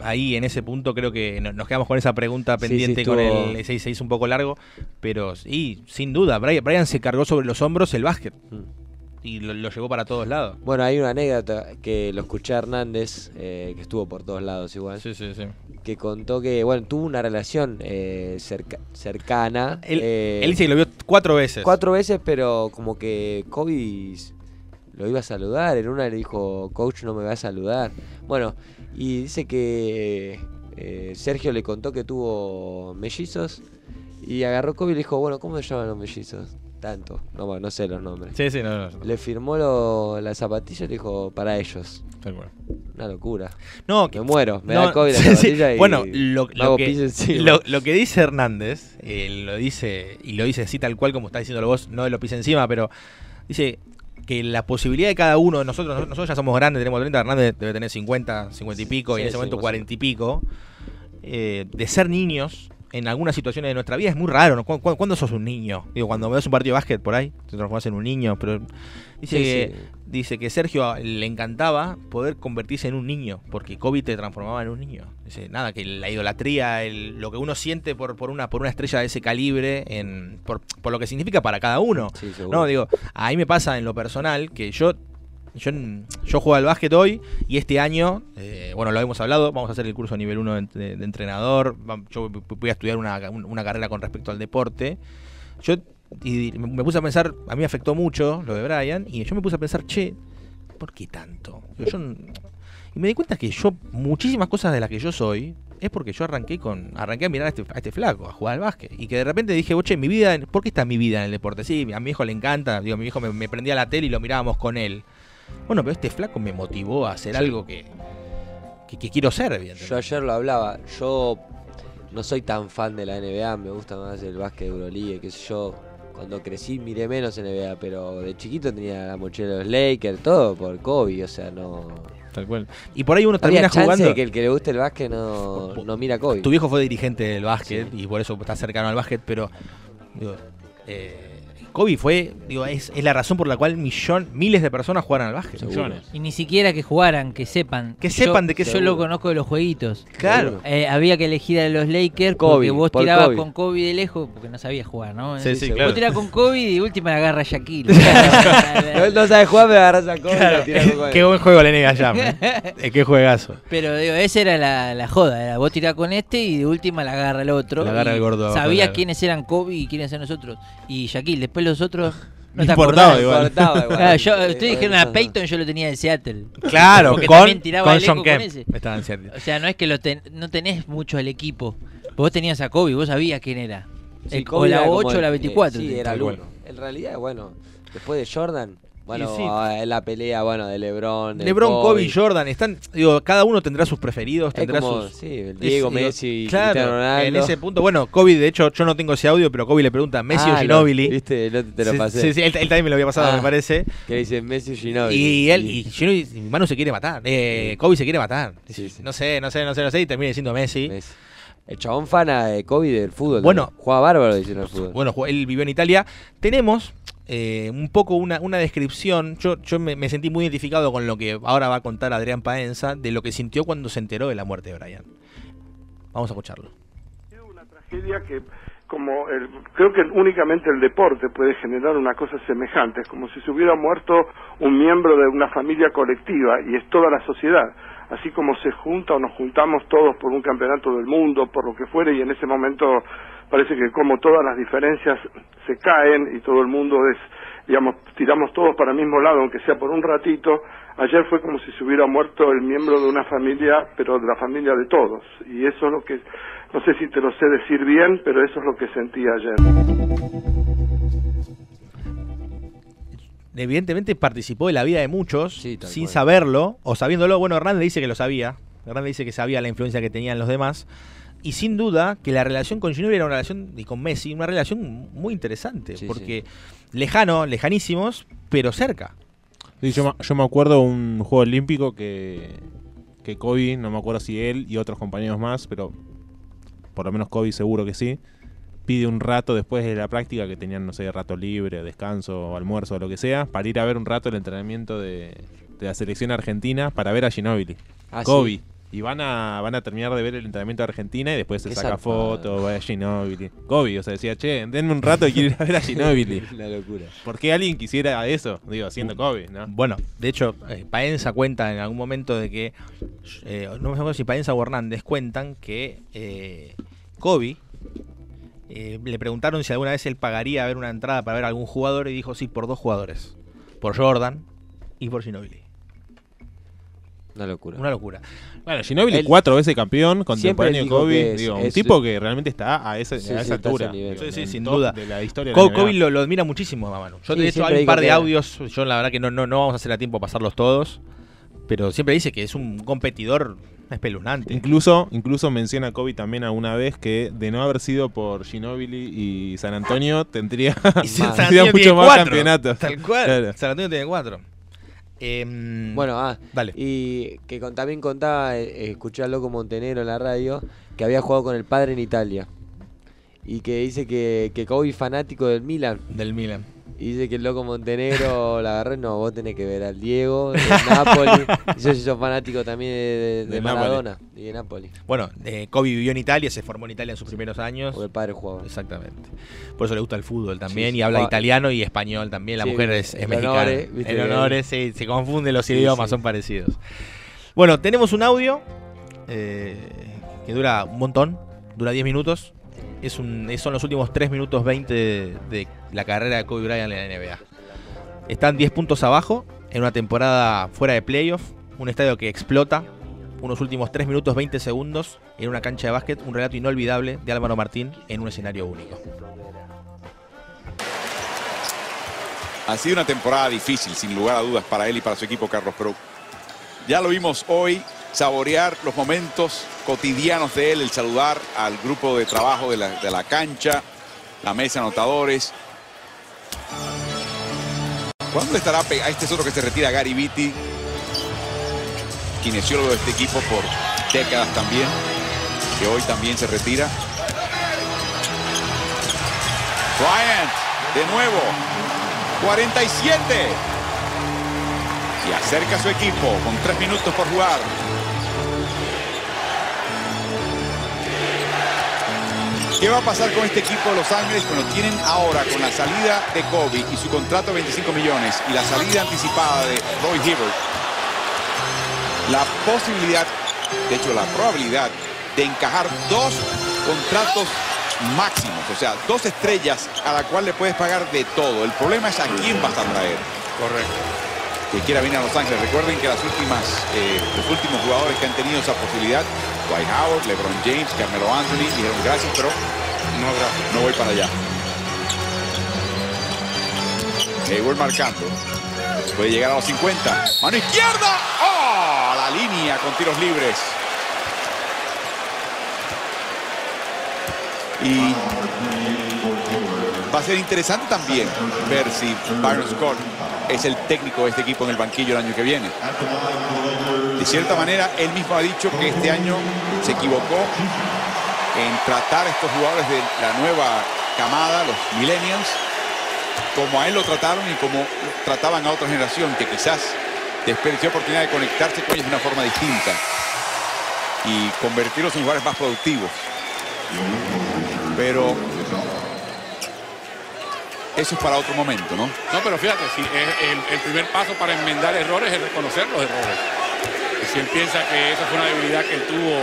Speaker 1: Ahí en ese punto creo que no- nos quedamos con esa pregunta
Speaker 2: Sí, sí,
Speaker 1: pendiente con el se, se hizo un poco largo, pero sí, sin duda, Brian, Brian se cargó sobre los hombros el básquet
Speaker 2: Mm.
Speaker 1: y lo, lo llevó para todos lados.
Speaker 2: Bueno, hay una anécdota que lo escuché a Hernández, eh, que estuvo por todos lados igual,
Speaker 1: Sí, sí, sí.
Speaker 2: que contó que, bueno, tuvo una relación eh, cerca- cercana.
Speaker 1: Él,
Speaker 2: eh,
Speaker 1: él dice que lo vio cuatro veces.
Speaker 2: Cuatro veces, pero como que Kobe lo iba a saludar. En una le dijo, coach no me va a saludar. Bueno, y dice que eh, Sergio le contó que tuvo mellizos y agarró Kobe y le dijo, bueno, ¿cómo se llaman los mellizos? Tanto, no, no sé los nombres.
Speaker 1: Sí, sí, no, no, no.
Speaker 2: Le firmó lo- la zapatilla y le dijo, para ellos. Una locura.
Speaker 1: No, que-
Speaker 2: Me muero, me da Kobe la
Speaker 1: sí, sí.
Speaker 2: zapatilla y
Speaker 1: Bueno, lo, que, lo, lo que dice Hernández, eh, lo dice, y lo dice así tal cual como está diciéndolo vos, no lo pis encima, pero dice que la posibilidad de cada uno de nosotros, nosotros, ya somos grandes, tenemos 30, Hernández debe tener 50, 50 y pico, y en ese
Speaker 2: sí,
Speaker 1: momento
Speaker 2: más o
Speaker 1: 40 y pico, eh, de ser niños en algunas situaciones de nuestra vida es muy raro. ¿no? ¿Cu- cu- ¿Cuándo, sos un niño? Digo, cuando ves un partido de básquet por ahí, te transformas en un niño, pero dice
Speaker 2: Sí,
Speaker 1: que. Dice que Sergio le encantaba poder convertirse en un niño, porque Kobe te transformaba en un niño. Dice, nada, que la idolatría, el- lo que uno siente por, por una por una estrella de ese calibre, en, por, por lo que significa para cada uno.
Speaker 2: Sí, seguro.
Speaker 1: No, digo, a mí me pasa en lo personal que yo yo, yo juego al básquet hoy y este año, eh, bueno, lo hemos hablado, vamos a hacer el curso nivel 1 de, de- entrenador, yo voy a estudiar una, una carrera con respecto al deporte. Yo y me puse a pensar, a mí me afectó mucho lo de Brian, y yo me puse a pensar, che, ¿por qué tanto? Yo y me di cuenta que yo, muchísimas cosas de las que yo soy, es porque yo arranqué con arranqué a mirar a este, a este flaco, a jugar al básquet. Y que de repente dije, che, mi vida, ¿por qué está mi vida en el deporte? Sí, a mi hijo le encanta, digo, mi hijo me, me prendía la tele y lo mirábamos con él. Bueno, pero este flaco me motivó a hacer algo que, que, que quiero ser, evidentemente.
Speaker 2: Yo ayer lo hablaba, yo no soy tan fan de la NBA, me gusta más el básquet de Euroliga, qué sé yo. Cuando crecí miré menos NBA, pero de chiquito tenía la mochila de los Lakers, todo por Kobe, o sea, no...
Speaker 1: Tal cual. Y por ahí uno termina jugando.
Speaker 2: de que el que le guste el básquet no, no mira Kobe.
Speaker 1: Tu viejo fue dirigente del básquet y por eso está cercano al básquet, pero digo, eh, Kobe fue, digo, es, es la razón por la cual millón, miles de personas jugaron al básquet.
Speaker 3: Millones.
Speaker 4: Y ni siquiera que jugaran, que sepan.
Speaker 1: Que
Speaker 4: Yo-
Speaker 1: sepan de qué
Speaker 4: Yo
Speaker 1: seguro.
Speaker 4: lo conozco de los jueguitos.
Speaker 1: Claro.
Speaker 4: Eh, había que elegir a los Lakers
Speaker 2: Kobe,
Speaker 4: porque vos
Speaker 2: por
Speaker 4: tirabas
Speaker 2: Kobe.
Speaker 4: con Kobe de lejos porque no sabías jugar, ¿no?
Speaker 1: Sí, sí, claro.
Speaker 4: Vos tirás con Kobe y de última la agarra Shaquille.
Speaker 2: Él no sabe jugar, me agarras a Kobe
Speaker 1: Claro,
Speaker 2: con Kobe.
Speaker 1: qué buen juego le nega Jam. eh. Qué juegazo.
Speaker 4: Pero digo, esa era la, la joda, era vos tirás con este y de última la agarra el otro.
Speaker 1: La agarra el gordo,
Speaker 4: Sabías quiénes eran Kobe y quiénes eran nosotros. Y Shaquille, después los otros no te
Speaker 1: importaba
Speaker 4: acordás.
Speaker 1: igual.
Speaker 2: Cortaba igual.
Speaker 4: Claro, yo,
Speaker 2: Eh,
Speaker 4: ustedes dijeron
Speaker 2: eh,
Speaker 4: a Peyton, yo lo tenía de Seattle.
Speaker 1: Claro,
Speaker 4: Porque
Speaker 1: con,
Speaker 4: también tiraba
Speaker 1: con
Speaker 4: lejos
Speaker 1: John
Speaker 4: con
Speaker 1: Kemp.
Speaker 4: O sea, no es que lo ten- no tenés mucho al equipo. Vos tenías a Kobe, vos sabías quién era.
Speaker 2: Sí,
Speaker 4: Eh,
Speaker 2: Kobe
Speaker 4: o la
Speaker 2: era como
Speaker 4: 8 o
Speaker 2: el-
Speaker 4: la 24.
Speaker 2: sí, era
Speaker 1: tal
Speaker 2: el
Speaker 1: cual.
Speaker 2: 1. En realidad, bueno, después de Jordan, bueno,
Speaker 1: sí.
Speaker 2: eh, la pelea, bueno, de LeBron.
Speaker 1: LeBron, Kobe y Jordan están, digo, cada uno tendrá sus preferidos, tendrá
Speaker 2: como,
Speaker 1: sus
Speaker 2: sí, el Diego,
Speaker 1: Es,
Speaker 2: Messi y
Speaker 1: claro,
Speaker 2: Cristiano Ronaldo.
Speaker 1: en ese punto, bueno, Kobe, de hecho, yo no tengo ese audio, pero Kobe le pregunta Messi
Speaker 2: Ah,
Speaker 1: o
Speaker 2: lo-
Speaker 1: Ginobili.
Speaker 2: Viste, no te, lo
Speaker 1: Sí,
Speaker 2: pasé.
Speaker 1: sí, sí, él, él también me lo había pasado,
Speaker 2: Ah.
Speaker 1: me parece.
Speaker 2: Que dice Messi o Ginobili.
Speaker 1: Y él, y Ginobili, mi mano se quiere matar. Eh, Kobe se quiere matar. No sé, no sé, no sé, no sé, y termina diciendo Messi.
Speaker 2: Messi. El chabón fana de Kobe del fútbol.
Speaker 1: Bueno.
Speaker 2: también. Jugaba bárbaro, dicen el fútbol.
Speaker 1: Bueno, él vivió en Italia. Tenemos eh, un poco una, una descripción. Yo, yo me, me sentí muy identificado con lo que ahora va a contar Adrián Paenza de lo que sintió cuando se enteró de la muerte de Brian. Vamos a escucharlo.
Speaker 8: una tragedia que como el- creo que únicamente el deporte puede generar una cosa semejante, es como si se hubiera muerto un miembro de una familia colectiva y es toda la sociedad, así como se junta o nos juntamos todos por un campeonato del mundo, por lo que fuere, y en ese momento parece que como todas las diferencias se caen y todo el mundo es, digamos, tiramos todos para el mismo lado, aunque sea por un ratito, ayer fue como si se hubiera muerto el miembro de una familia, pero de la familia de todos, y eso es lo que, no sé si te lo sé decir bien, pero eso es lo que sentí ayer.
Speaker 1: Evidentemente participó de la vida de muchos
Speaker 2: Sí,
Speaker 1: sin
Speaker 2: cual.
Speaker 1: saberlo o sabiéndolo. Bueno, Hernández dice que lo sabía. Hernández dice que sabía la influencia que tenían los demás. Y sin duda que la relación con Ginobili era una relación, y con Messi, una relación muy interesante.
Speaker 2: Sí,
Speaker 1: porque lejano, lejanísimos, pero cerca.
Speaker 3: Sí, yo, me- yo me acuerdo un juego olímpico que, que Kobe, no me acuerdo si él y otros compañeros más, pero por lo menos Kobe seguro que sí, pide un rato después de la práctica que tenían, no sé, rato libre, descanso, almuerzo o lo que sea, para ir a ver un rato el entrenamiento de, de la selección argentina para ver a Ginobili.
Speaker 2: Ah,
Speaker 3: Kobe.
Speaker 2: sí.
Speaker 3: Y van a, van a terminar de ver el entrenamiento de Argentina y después se saca foto, va a Ginobili. Kobe, o sea, decía, che, denme un rato y quiero ir a ver a Ginobili.
Speaker 2: Una locura.
Speaker 3: ¿Por qué alguien quisiera eso? Digo, siendo Kobe, ¿no?
Speaker 1: Bueno, de hecho, eh, Paenza cuenta en algún momento de que, eh, no me acuerdo si Paenza o Hernández cuentan que eh, Kobe eh, le preguntaron si alguna vez él pagaría a ver una entrada para ver a algún jugador y dijo sí, por dos jugadores, por Jordan y por Ginobili.
Speaker 2: Una locura.
Speaker 1: Una locura.
Speaker 3: Bueno, Ginobili
Speaker 2: Él-
Speaker 3: cuatro veces campeón, contemporáneo de Kobe.
Speaker 2: es-
Speaker 3: digo, un tipo que realmente está a,
Speaker 2: Sí,
Speaker 3: esa altura.
Speaker 2: nivel.
Speaker 1: Sí, sí, sin duda.
Speaker 3: De la historia de
Speaker 1: Co-
Speaker 3: la NBA.
Speaker 1: Kobe lo, lo admira muchísimo a Manu. Yo
Speaker 2: Sí,
Speaker 1: de hecho hay un par de audios, yo la verdad que no, no, no vamos a hacer a tiempo pasarlos todos, pero siempre dice que es un competidor espeluznante.
Speaker 3: Incluso, incluso menciona Kobe también alguna vez que de no haber sido por Ginobili y San Antonio tendría,
Speaker 1: Y San
Speaker 2: Más.
Speaker 1: Antonio
Speaker 3: tendría
Speaker 1: tiene
Speaker 3: mucho más
Speaker 1: cuatro.
Speaker 3: campeonatos.
Speaker 1: Tal cual.
Speaker 3: Claro.
Speaker 1: San Antonio tiene cuatro. Em,
Speaker 2: Bueno, ah,
Speaker 1: dale.
Speaker 2: y que con- también contaba, eh, escuché a Loco Montenegro en la radio, que había jugado con el padre en Italia. Y que dice que, que Kobe es fanático del Milan.
Speaker 1: Del Milan.
Speaker 2: Y dice que el Loco Montenegro la agarró, no, vos tenés que ver al Diego, de Napoli. Yo soy fanático también de, de- de
Speaker 3: De
Speaker 2: Maradona y de Napoli.
Speaker 1: Bueno, eh, Kobe vivió en Italia, se formó en Italia en sus primeros años.
Speaker 2: Porque el padre jugaba.
Speaker 1: Exactamente. Por eso le gusta el fútbol también
Speaker 2: Sí,
Speaker 1: y habla
Speaker 2: Ah,
Speaker 1: italiano y español también. La
Speaker 2: sí,
Speaker 1: mujer es, es mexicana.
Speaker 2: honores,
Speaker 1: el honores, sí, se confunden los idiomas, son parecidos. Bueno, tenemos un audio eh, que dura un montón, dura 10 minutos. Es son los últimos 3 minutos 20 de, la carrera de Kobe Bryant en la NBA. Están 10 puntos abajo en una temporada fuera de playoff, un estadio que explota, unos últimos 3 minutos 20 segundos en una cancha de básquet, un relato inolvidable de Álvaro Martín en un escenario único.
Speaker 9: Ha sido una temporada difícil, sin lugar a dudas, para él y para su equipo, Carlos, pero ya lo vimos hoy, saborear los momentos cotidianos de él, el saludar al grupo de trabajo de la, de la cancha, la mesa anotadores. ¿Cuándo estará a este es otro que se retira, Gary Vitti, kinesiólogo de este equipo por décadas también, que hoy también se retira? Bryant, de nuevo, 47. Y acerca su equipo con tres minutos por jugar. ¿Qué va a pasar con este equipo de Los Ángeles? Bueno, tienen ahora con la salida de Kobe y su contrato de 25 millones y la salida anticipada de Roy Hibbert, la posibilidad, de hecho la probabilidad de encajar dos contratos máximos, o sea, dos estrellas a la cual le puedes pagar de todo. El problema es a quién vas a traer.
Speaker 1: Correcto.
Speaker 9: Que quiera venir a Los Ángeles. Recuerden que las últimas, eh, los últimos jugadores que han tenido esa posibilidad, Dwight Howard, LeBron James, Carmelo Anthony, dijeron gracias, pero
Speaker 10: No,
Speaker 9: voy para allá. Hayward marcando. Puede llegar a los 50. Mano izquierda. ¡Oh! La línea con tiros libres. Y va a ser interesante también ver si Byron Scott es el técnico de este equipo en el banquillo el año que viene. De cierta manera, él mismo ha dicho que este año se equivocó en tratar a estos jugadores de la nueva camada, los millennials, como a él lo trataron y como trataban a otra generación que quizás desperdició oportunidad de conectarse con ellos de una forma distinta y convertirlos en jugadores más productivos. Pero eso es para otro momento, ¿no?
Speaker 10: No, pero fíjate, el, el primer paso para enmendar errores es reconocer los errores. Y si él piensa que esa fue una debilidad que él tuvo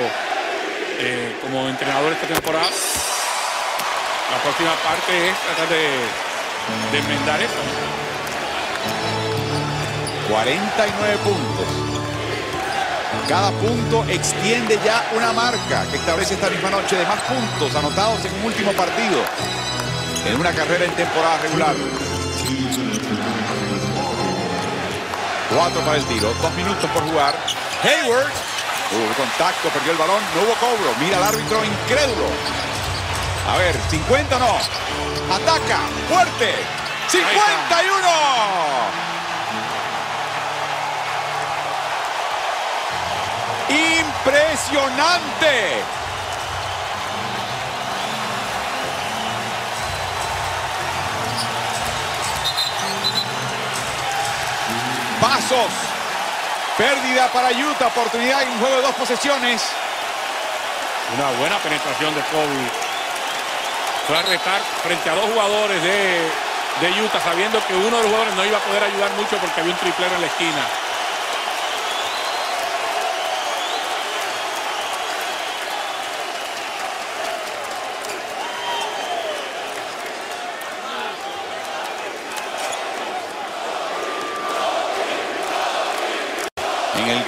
Speaker 10: eh, como entrenador esta temporada, la próxima parte es tratar de, de enmendar eso.
Speaker 9: 49 puntos. Cada punto extiende ya una marca que establece esta misma noche de más puntos anotados en un último partido en una carrera en temporada regular. Cuatro para el tiro, dos minutos por jugar. Hayward, hubo contacto, perdió el balón, no hubo cobro. Mira al árbitro incrédulo. A ver, 50 no. Ataca, fuerte. 51. Impresionante. Pasos. Pérdida para Utah. Oportunidad en un juego de dos posesiones.
Speaker 10: Una buena penetración de Kobe. Fue a retar frente a dos jugadores de, de Utah, sabiendo que uno de los jugadores no iba a poder ayudar mucho porque había un triplero en la esquina.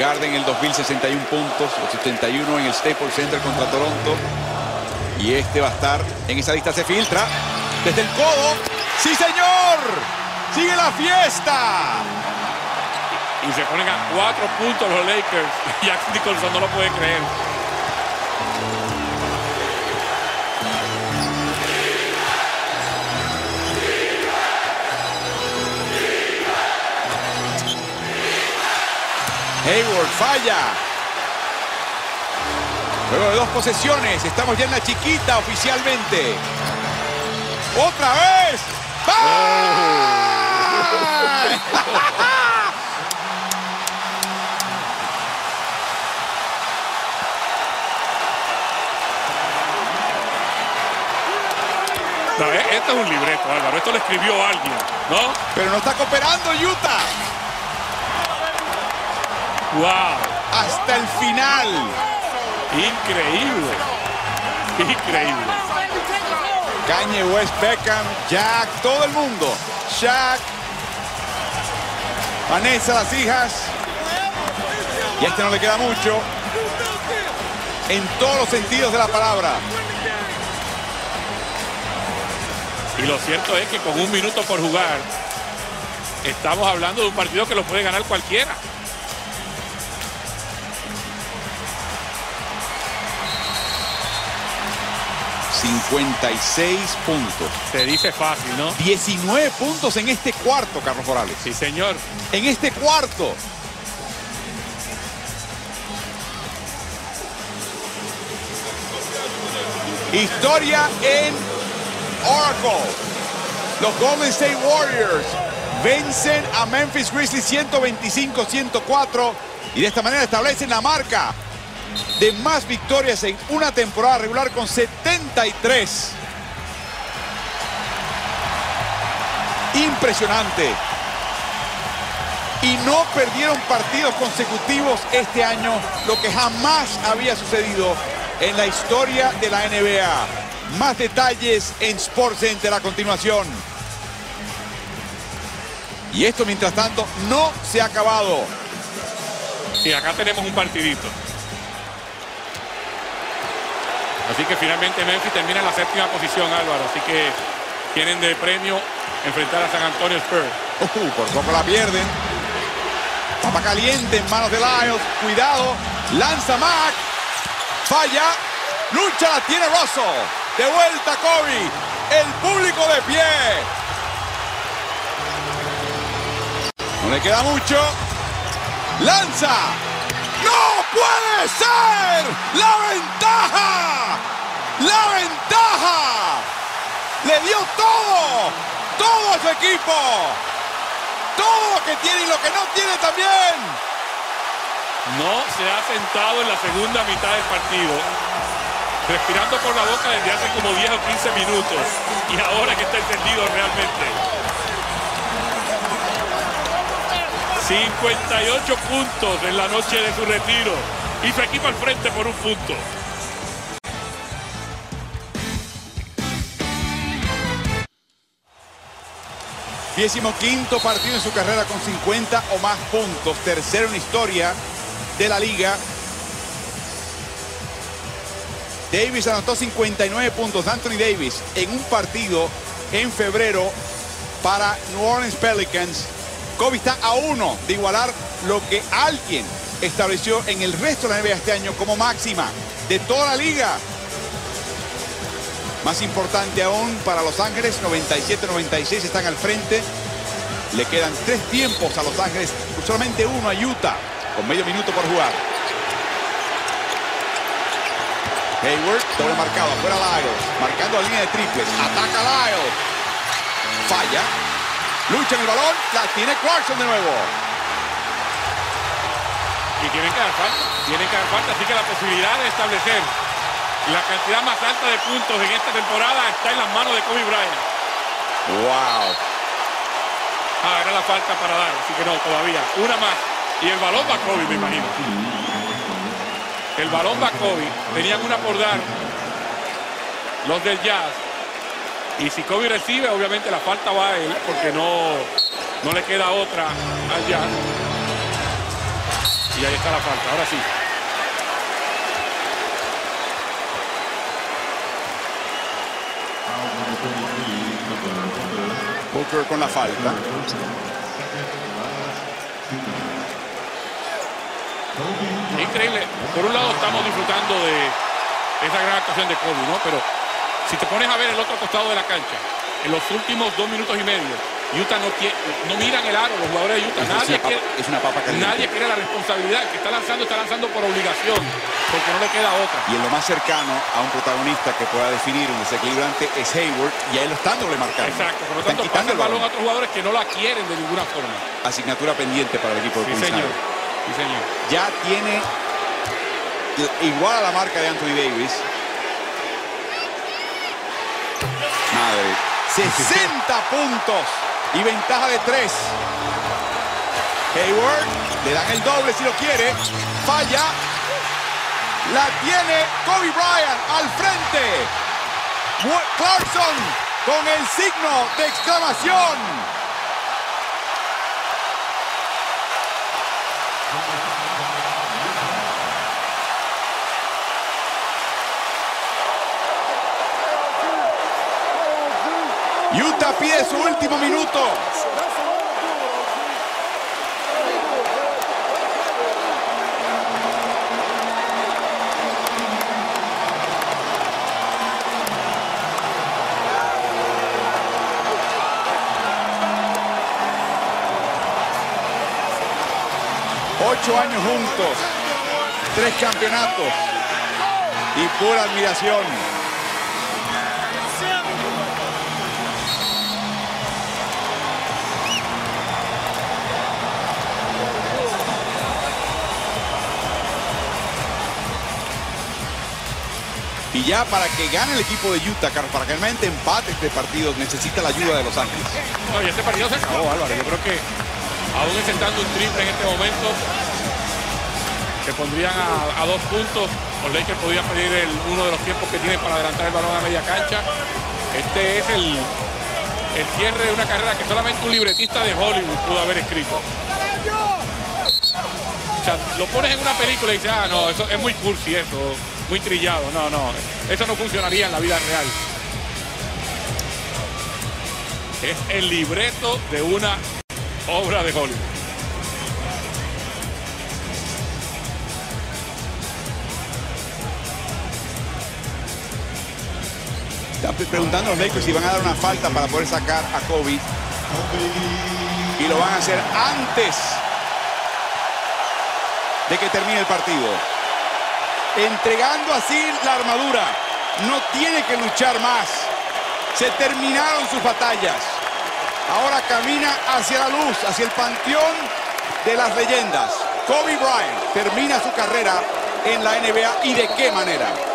Speaker 9: En el Garden el 2061 puntos, los 71 en el Staples Center contra Toronto. Y este va a estar en esa lista, se filtra desde el codo. ¡Sí, señor! ¡Sigue la fiesta!
Speaker 10: Y se ponen a cuatro puntos los Lakers. Jack Nicholson no lo puede creer.
Speaker 9: Hayward falla. Luego de dos posesiones, estamos ya en la chiquita oficialmente. ¡Otra vez! ¡Bye!
Speaker 10: No, eh, esto es un libreto, Álvaro. Esto lo escribió alguien, ¿no?
Speaker 9: Pero no está cooperando Utah.
Speaker 10: ¡Wow!
Speaker 9: Hasta el final.
Speaker 10: Increíble. Increíble.
Speaker 9: Kanye West, Beckham, Jack, todo el mundo. Shaq, Vanessa, las hijas. Y a este no le queda mucho. En todos los sentidos de la palabra.
Speaker 10: Y lo cierto es que con un minuto por jugar, estamos hablando de un partido que lo puede ganar cualquiera.
Speaker 9: ...56 puntos.
Speaker 10: Se dice fácil, ¿no?
Speaker 9: 19 puntos en este cuarto, Carlos Morales.
Speaker 10: Sí, señor.
Speaker 9: En este cuarto. Historia en Oracle. Los Golden State Warriors vencen a Memphis Grizzlies 125-104 y de esta manera establecen la marca de más victorias en una temporada regular con 73. Impresionante. Y no perdieron partidos consecutivos este año, lo que jamás había sucedido en la historia de la NBA. Más detalles en Sports Center a continuación. Y esto, mientras tanto, no se ha acabado.
Speaker 10: Y acá tenemos un partidito. Así que finalmente Memphis termina en la séptima posición, Álvaro. Así que tienen de premio enfrentar a San Antonio Spurs.
Speaker 9: Uh, por poco la pierden. Papa caliente en manos de Lyles. Cuidado. Lanza Mac. Falla. Lucha la tiene Russell. De vuelta Kobe. El público de pie. No le queda mucho. Lanza. ¡No puede ser! ¡La ventaja! ¡La ventaja! Le dio todo. Todo a su equipo. Todo lo que tiene y lo que no tiene también.
Speaker 10: No se ha sentado en la segunda mitad del partido. Respirando por la boca desde hace como 10 o 15 minutos. Y ahora que está encendido realmente. 58 puntos en la noche de su retiro. Y su equipo al frente por un punto.
Speaker 9: Décimo quinto partido en su carrera con 50 o más puntos. Tercero en historia de la liga. Davis anotó 59 puntos. Anthony Davis en un partido en febrero para New Orleans Pelicans. Kobe está a uno de igualar lo que alguien estableció en el resto de la NBA este año como máxima de toda la liga. Más importante aún para Los Ángeles, 97-96 están al frente. Le quedan tres tiempos a Los Ángeles, solamente uno a Utah, con medio minuto por jugar. Hayward, doble marcado, afuera Lyles, marcando la línea de triples, ataca Lyles, falla, lucha en el balón, la tiene Clarkson de nuevo.
Speaker 10: Y tienen que dar falta, tienen que dar falta, así que la posibilidad de establecer la cantidad más alta de puntos en esta temporada está en las manos de Kobe Bryant.
Speaker 9: Wow.
Speaker 10: Ah, era la falta para dar, así que no, todavía. Una más. Y el balón va a Kobe, me imagino. El balón va a Kobe. Tenían una por dar los del Jazz. Y si Kobe recibe, obviamente la falta va a él, porque no, no le queda otra al Jazz. Y ahí está la falta, ahora sí.
Speaker 9: Booker con la falta.
Speaker 10: Increíble. Por un lado estamos disfrutando de esa gran actuación de Kobe, ¿no? Pero si te pones a ver el otro costado de la cancha, en los últimos dos minutos y medio, Utah no, quiere, no miran el aro, los jugadores de Utah.
Speaker 9: Es
Speaker 10: Nadie
Speaker 9: una papa-
Speaker 10: quiere,
Speaker 9: es una papa
Speaker 10: nadie quiere la responsabilidad. El que está lanzando, está lanzando por obligación, porque no le queda otra.
Speaker 9: Y en lo más cercano a un protagonista que pueda definir un desequilibrante es Hayward y ahí lo están doble marcando.
Speaker 10: Exacto, por lo tanto pasa el balón a otros jugadores que no la quieren de ninguna forma.
Speaker 9: Asignatura pendiente para el equipo de
Speaker 10: Sí, señor. Sí, señor.
Speaker 9: Ya tiene igual a la marca de Anthony Davis. Madre. 60 puntos y ventaja de 3. Hayward le dan el doble si lo quiere. Falla. La tiene Kobe Bryant al frente. Clarkson con el signo de exclamación. Pide su último minuto. Ocho años juntos, tres campeonatos y pura admiración. Y ya para que gane el equipo de Utah, para que realmente empate este partido, necesita la ayuda de Los Ángeles.
Speaker 10: No, y este partido se acabó, Álvaro. Yo creo que aún intentando un triple en este momento, se pondrían a, dos puntos. Los Lakers podían pedir uno de los tiempos que tienen para adelantar el balón a media cancha. Este es el, el cierre de una carrera que solamente un libretista de Hollywood pudo haber escrito. O sea, lo pones en una película y dices, ah, no, eso es muy cursi eso. Muy trillado. No, no. Eso no funcionaría en la vida real. Es el libreto de una obra de Hollywood.
Speaker 9: Están preguntando a los Lakers si van a dar una falta para poder sacar a Kobe. Y lo van a hacer antes de que termine el partido. Entregando así la armadura. No tiene que luchar más. Se terminaron sus batallas. Ahora camina hacia la luz, hacia el panteón de las leyendas. Kobe Bryant termina su carrera en la NBA y de qué manera.